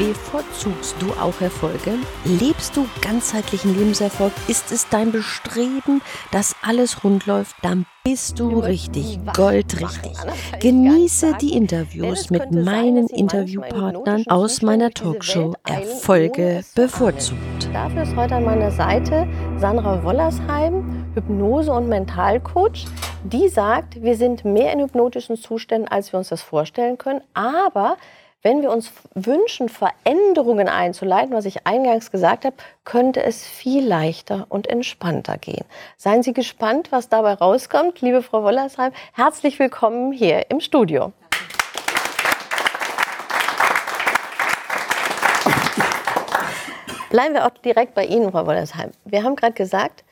Bevorzugst du auch Erfolge? Lebst du ganzheitlichen Lebenserfolg? Ist es dein Bestreben, dass alles rund läuft? Dann bist du richtig, goldrichtig. Genieße die Interviews mit meinen Interviewpartnern aus meiner Talkshow Erfolge bevorzugt. Dafür ist heute an meiner Seite Sandra Wollersheim, Hypnose- und Mentalcoach. Die sagt, wir sind mehr in hypnotischen Zuständen, als wir uns das vorstellen können, aber wenn wir uns wünschen, Veränderungen einzuleiten, was ich eingangs gesagt habe, könnte es viel leichter und entspannter gehen. Seien Sie gespannt, was dabei rauskommt. Liebe Frau Wollersheim, herzlich willkommen hier im Studio. Bleiben wir auch direkt bei Ihnen, Frau Wollersheim. Wir haben gerade gesagt,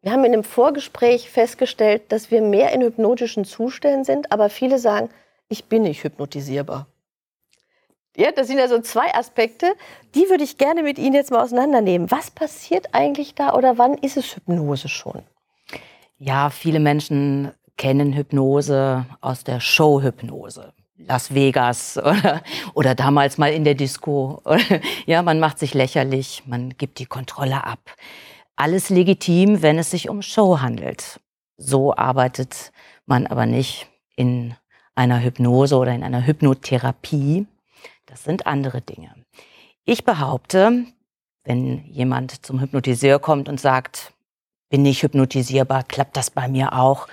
wir haben in einem Vorgespräch festgestellt, dass wir mehr in hypnotischen Zuständen sind, aber viele sagen, ich bin nicht hypnotisierbar. Ja, das sind ja so zwei Aspekte, die würde ich gerne mit Ihnen jetzt mal auseinandernehmen. Was passiert eigentlich da oder wann ist es Hypnose schon? Ja, viele Menschen kennen Hypnose aus der Showhypnose. Las Vegas oder, oder damals mal in der Disco. Ja, man macht sich lächerlich, man gibt die Kontrolle ab. Alles legitim, wenn es sich um Show handelt. So arbeitet man aber nicht in einer Hypnose oder in einer Hypnotherapie. Das sind andere Dinge. Ich behaupte, wenn jemand zum Hypnotiseur kommt und sagt, bin ich hypnotisierbar, klappt das bei mir auch.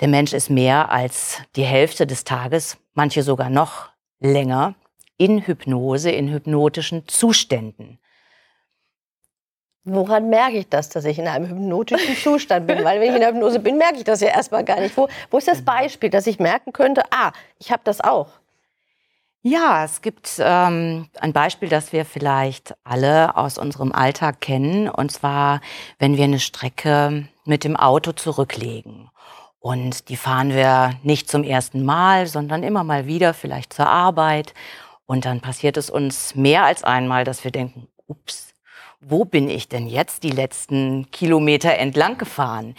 Der Mensch ist mehr als die Hälfte des Tages, manche sogar noch länger, in Hypnose, in hypnotischen Zuständen. Woran merke ich das, dass ich in einem hypnotischen Zustand bin? Weil wenn ich in der Hypnose bin, merke ich das ja erstmal gar nicht. Wo, wo ist das Beispiel, dass ich merken könnte, ah, ich habe das auch? Ja, es gibt ähm, ein Beispiel, das wir vielleicht alle aus unserem Alltag kennen. Und zwar, wenn wir eine Strecke mit dem Auto zurücklegen. Und die fahren wir nicht zum ersten Mal, sondern immer mal wieder, vielleicht zur Arbeit. Und dann passiert es uns mehr als einmal, dass wir denken, ups, wo bin ich denn jetzt die letzten Kilometer entlang gefahren?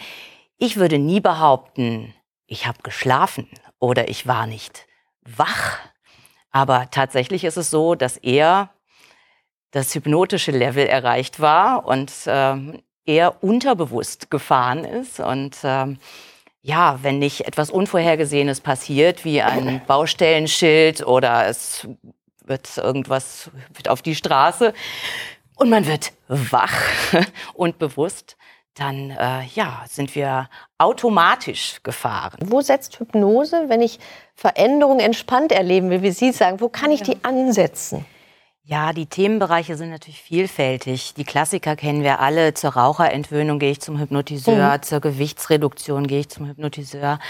Ich würde nie behaupten, ich habe geschlafen oder ich war nicht wach aber tatsächlich ist es so, dass er das hypnotische Level erreicht war und ähm, er unterbewusst gefahren ist. Und ähm, ja, wenn nicht etwas Unvorhergesehenes passiert, wie ein Baustellenschild oder es wird irgendwas wird auf die Straße und man wird wach und bewusst, dann äh, ja, sind wir automatisch gefahren. Wo setzt Hypnose, wenn ich Veränderungen entspannt erleben will, wie Sie sagen, wo kann ich die ansetzen? Ja, die Themenbereiche sind natürlich vielfältig. Die Klassiker kennen wir alle. Zur Raucherentwöhnung gehe ich zum Hypnotiseur, mhm. zur Gewichtsreduktion gehe ich zum Hypnotiseur.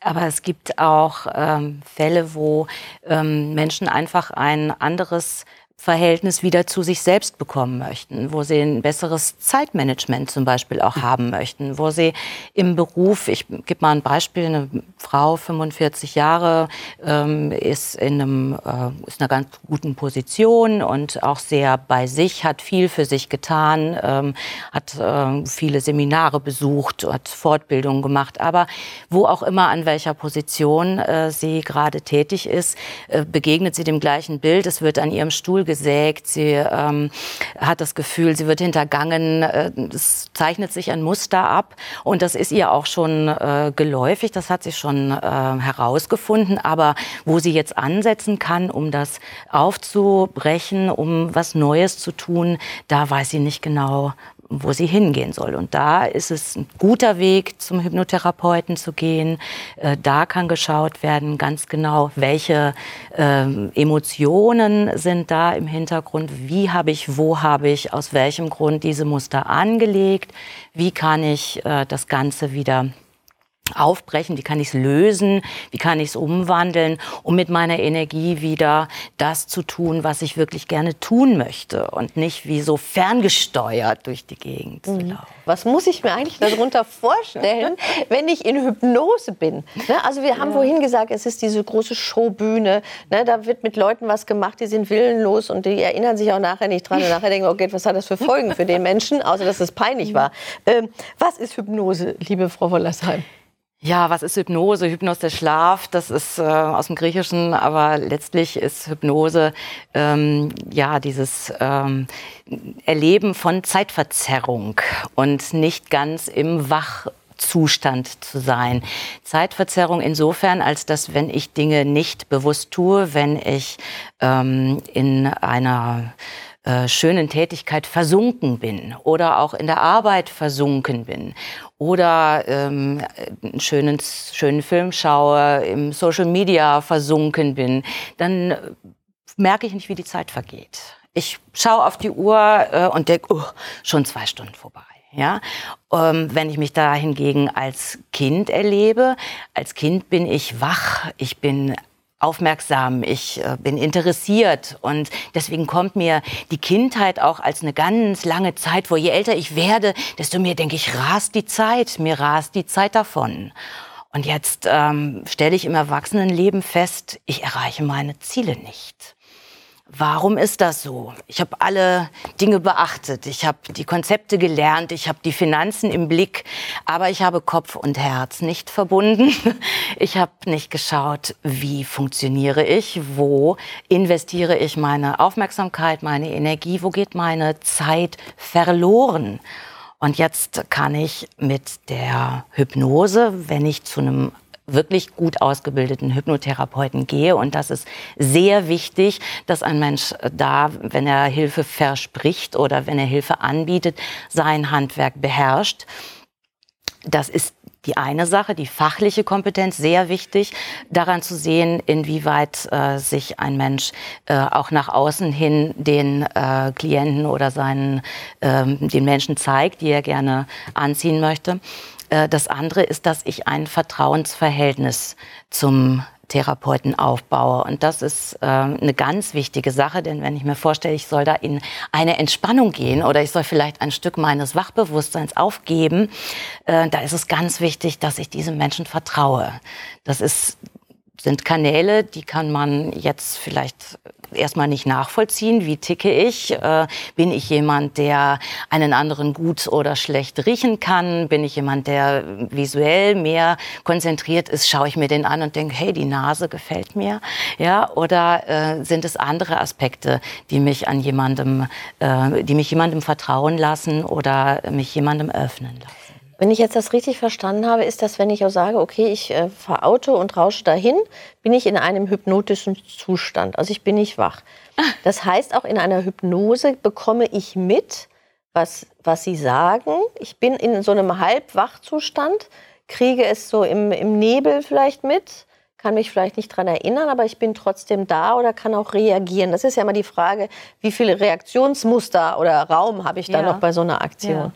Aber es gibt auch ähm, Fälle, wo ähm, Menschen einfach ein anderes Verhältnis wieder zu sich selbst bekommen möchten, wo sie ein besseres Zeitmanagement zum Beispiel auch haben möchten, wo sie im Beruf, ich gebe mal ein Beispiel, eine Frau, 45 Jahre, ähm, ist in einem, äh, ist einer ganz guten Position und auch sehr bei sich, hat viel für sich getan, ähm, hat äh, viele Seminare besucht, hat Fortbildungen gemacht, aber wo auch immer an welcher Position äh, sie gerade tätig ist, äh, begegnet sie dem gleichen Bild. Es wird an ihrem Stuhl gesägt, sie ähm, hat das Gefühl, sie wird hintergangen, äh, es zeichnet sich ein Muster ab. Und das ist ihr auch schon äh, geläufig, das hat sie schon äh, herausgefunden, aber wo sie jetzt ansetzen kann, um das aufzubrechen, um was Neues zu tun, da weiß sie nicht genau, wo sie hingehen soll. Und da ist es ein guter Weg, zum Hypnotherapeuten zu gehen. Äh, da kann geschaut werden, ganz genau, welche ähm, Emotionen sind da im Hintergrund, wie habe ich, wo habe ich, aus welchem Grund diese Muster angelegt, wie kann ich äh, das Ganze wieder aufbrechen, wie kann ich es lösen, wie kann ich es umwandeln, um mit meiner Energie wieder das zu tun, was ich wirklich gerne tun möchte und nicht wie so ferngesteuert durch die Gegend mhm. zu laufen. Was muss ich mir eigentlich darunter vorstellen, wenn ich in Hypnose bin? Ne? Also wir haben ja. vorhin gesagt, es ist diese große Showbühne, ne? da wird mit Leuten was gemacht, die sind willenlos und die erinnern sich auch nachher nicht dran und nachher denken, okay, was hat das für Folgen für den Menschen, außer dass es peinlich war. Ähm, was ist Hypnose, liebe Frau Wollersheim? Ja, was ist Hypnose? Hypnos der Schlaf, das ist äh, aus dem Griechischen, aber letztlich ist Hypnose ähm, ja dieses ähm, Erleben von Zeitverzerrung und nicht ganz im Wachzustand zu sein. Zeitverzerrung insofern, als dass wenn ich Dinge nicht bewusst tue, wenn ich ähm, in einer äh, schönen Tätigkeit versunken bin oder auch in der Arbeit versunken bin oder ähm, einen schönen, schönen Film schaue, im Social Media versunken bin, dann merke ich nicht, wie die Zeit vergeht. Ich schaue auf die Uhr äh, und denke, oh, schon zwei Stunden vorbei. Ja, ähm, wenn ich mich da hingegen als Kind erlebe, als Kind bin ich wach, ich bin aufmerksam, ich äh, bin interessiert und deswegen kommt mir die Kindheit auch als eine ganz lange Zeit vor. Je älter ich werde, desto mehr denke ich, rast die Zeit, mir rast die Zeit davon. Und jetzt ähm, stelle ich im Erwachsenenleben fest, ich erreiche meine Ziele nicht. Warum ist das so? Ich habe alle Dinge beachtet, ich habe die Konzepte gelernt, ich habe die Finanzen im Blick, aber ich habe Kopf und Herz nicht verbunden. Ich habe nicht geschaut, wie funktioniere ich, wo investiere ich meine Aufmerksamkeit, meine Energie, wo geht meine Zeit verloren. Und jetzt kann ich mit der Hypnose, wenn ich zu einem wirklich gut ausgebildeten Hypnotherapeuten gehe. Und das ist sehr wichtig, dass ein Mensch da, wenn er Hilfe verspricht oder wenn er Hilfe anbietet, sein Handwerk beherrscht. Das ist die eine Sache, die fachliche Kompetenz, sehr wichtig, daran zu sehen, inwieweit äh, sich ein Mensch äh, auch nach außen hin den äh, Klienten oder seinen, ähm, den Menschen zeigt, die er gerne anziehen möchte. Äh, das andere ist, dass ich ein Vertrauensverhältnis zum Therapeuten aufbaue. Und das ist äh, eine ganz wichtige Sache, denn wenn ich mir vorstelle, ich soll da in eine Entspannung gehen oder ich soll vielleicht ein Stück meines Wachbewusstseins aufgeben, äh, da ist es ganz wichtig, dass ich diesem Menschen vertraue. Das ist sind Kanäle, die kann man jetzt vielleicht erstmal nicht nachvollziehen. Wie ticke ich? Äh, bin ich jemand, der einen anderen gut oder schlecht riechen kann? Bin ich jemand, der visuell mehr konzentriert ist? Schaue ich mir den an und denke, hey, die Nase gefällt mir? Ja, oder äh, sind es andere Aspekte, die mich an jemandem, äh, die mich jemandem vertrauen lassen oder mich jemandem öffnen lassen? Wenn ich jetzt das richtig verstanden habe, ist das, wenn ich auch sage, okay, ich äh, fahre Auto und rausche dahin, bin ich in einem hypnotischen Zustand. Also ich bin nicht wach. Das heißt, auch in einer Hypnose bekomme ich mit, was, was Sie sagen. Ich bin in so einem Halbwachzustand, kriege es so im, im Nebel vielleicht mit, kann mich vielleicht nicht daran erinnern, aber ich bin trotzdem da oder kann auch reagieren. Das ist ja immer die Frage, wie viele Reaktionsmuster oder Raum habe ich da ja. noch bei so einer Aktion. Ja.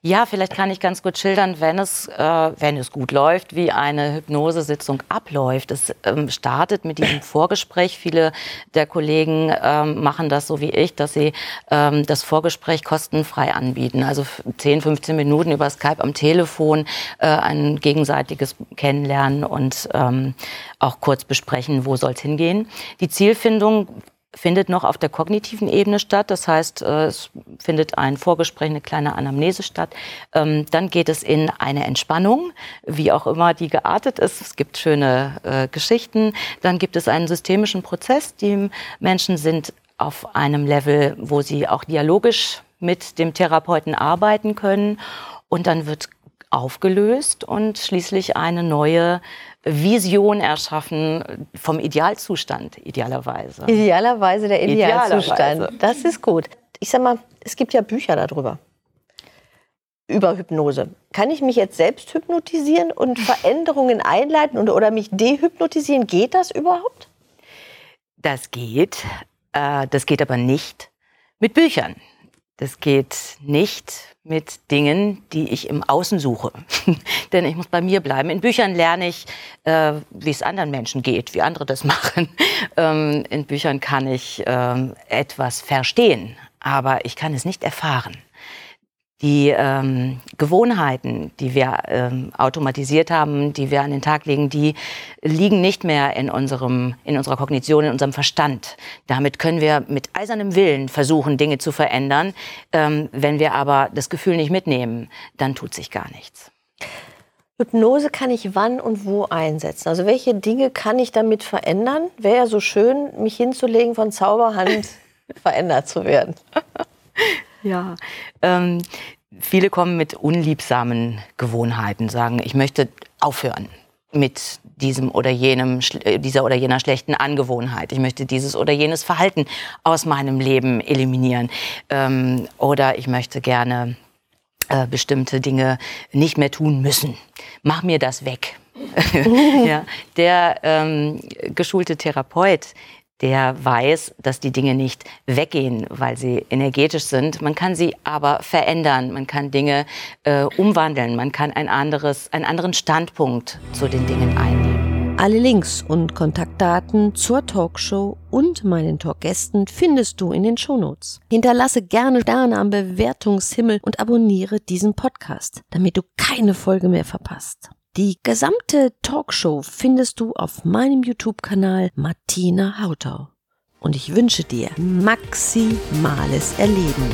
Ja, vielleicht kann ich ganz gut schildern, wenn es, äh, wenn es gut läuft, wie eine Hypnosesitzung abläuft. Es ähm, startet mit diesem Vorgespräch. Viele der Kollegen ähm, machen das so wie ich, dass sie ähm, das Vorgespräch kostenfrei anbieten. Also 10, 15 Minuten über Skype am Telefon, äh, ein gegenseitiges Kennenlernen und ähm, auch kurz besprechen, wo soll es hingehen. Die Zielfindung findet noch auf der kognitiven Ebene statt. Das heißt, äh, es findet ein Vorgespräch, eine kleine Anamnese statt. Ähm, dann geht es in eine Entspannung, wie auch immer die geartet ist. Es gibt schöne äh, Geschichten. Dann gibt es einen systemischen Prozess. Die Menschen sind auf einem Level, wo sie auch dialogisch mit dem Therapeuten arbeiten können. Und dann wird aufgelöst und schließlich eine neue Vision erschaffen vom Idealzustand, idealerweise. Idealerweise der Idealzustand. Idealerweise. Das ist gut. Ich sag mal, es gibt ja Bücher darüber. Über Hypnose. Kann ich mich jetzt selbst hypnotisieren und Veränderungen einleiten und, oder mich dehypnotisieren? Geht das überhaupt? Das geht. Äh, das geht aber nicht mit Büchern. Das geht nicht mit Dingen, die ich im Außen suche. Denn ich muss bei mir bleiben. In Büchern lerne ich, äh, wie es anderen Menschen geht, wie andere das machen. Ähm, in Büchern kann ich ähm, etwas verstehen, aber ich kann es nicht erfahren die ähm, Gewohnheiten, die wir ähm, automatisiert haben, die wir an den Tag legen, die liegen nicht mehr in unserem, in unserer Kognition, in unserem Verstand. Damit können wir mit eisernem Willen versuchen, Dinge zu verändern. Ähm, wenn wir aber das Gefühl nicht mitnehmen, dann tut sich gar nichts. Hypnose kann ich wann und wo einsetzen? Also welche Dinge kann ich damit verändern? Wäre ja so schön, mich hinzulegen, von Zauberhand verändert zu werden. Ja, ähm, viele kommen mit unliebsamen Gewohnheiten, sagen, ich möchte aufhören mit diesem oder jenem, äh, dieser oder jener schlechten Angewohnheit. Ich möchte dieses oder jenes Verhalten aus meinem Leben eliminieren. Ähm, oder ich möchte gerne äh, bestimmte Dinge nicht mehr tun müssen. Mach mir das weg. ja, der ähm, geschulte Therapeut der weiß, dass die Dinge nicht weggehen, weil sie energetisch sind. Man kann sie aber verändern, man kann Dinge äh, umwandeln, man kann ein anderes, einen anderen Standpunkt zu den Dingen einnehmen. Alle Links und Kontaktdaten zur Talkshow und meinen Talkgästen findest du in den Shownotes. Hinterlasse gerne Sterne am Bewertungshimmel und abonniere diesen Podcast, damit du keine Folge mehr verpasst. Die gesamte Talkshow findest du auf meinem YouTube-Kanal Martina Hautau. Und ich wünsche dir maximales Erleben.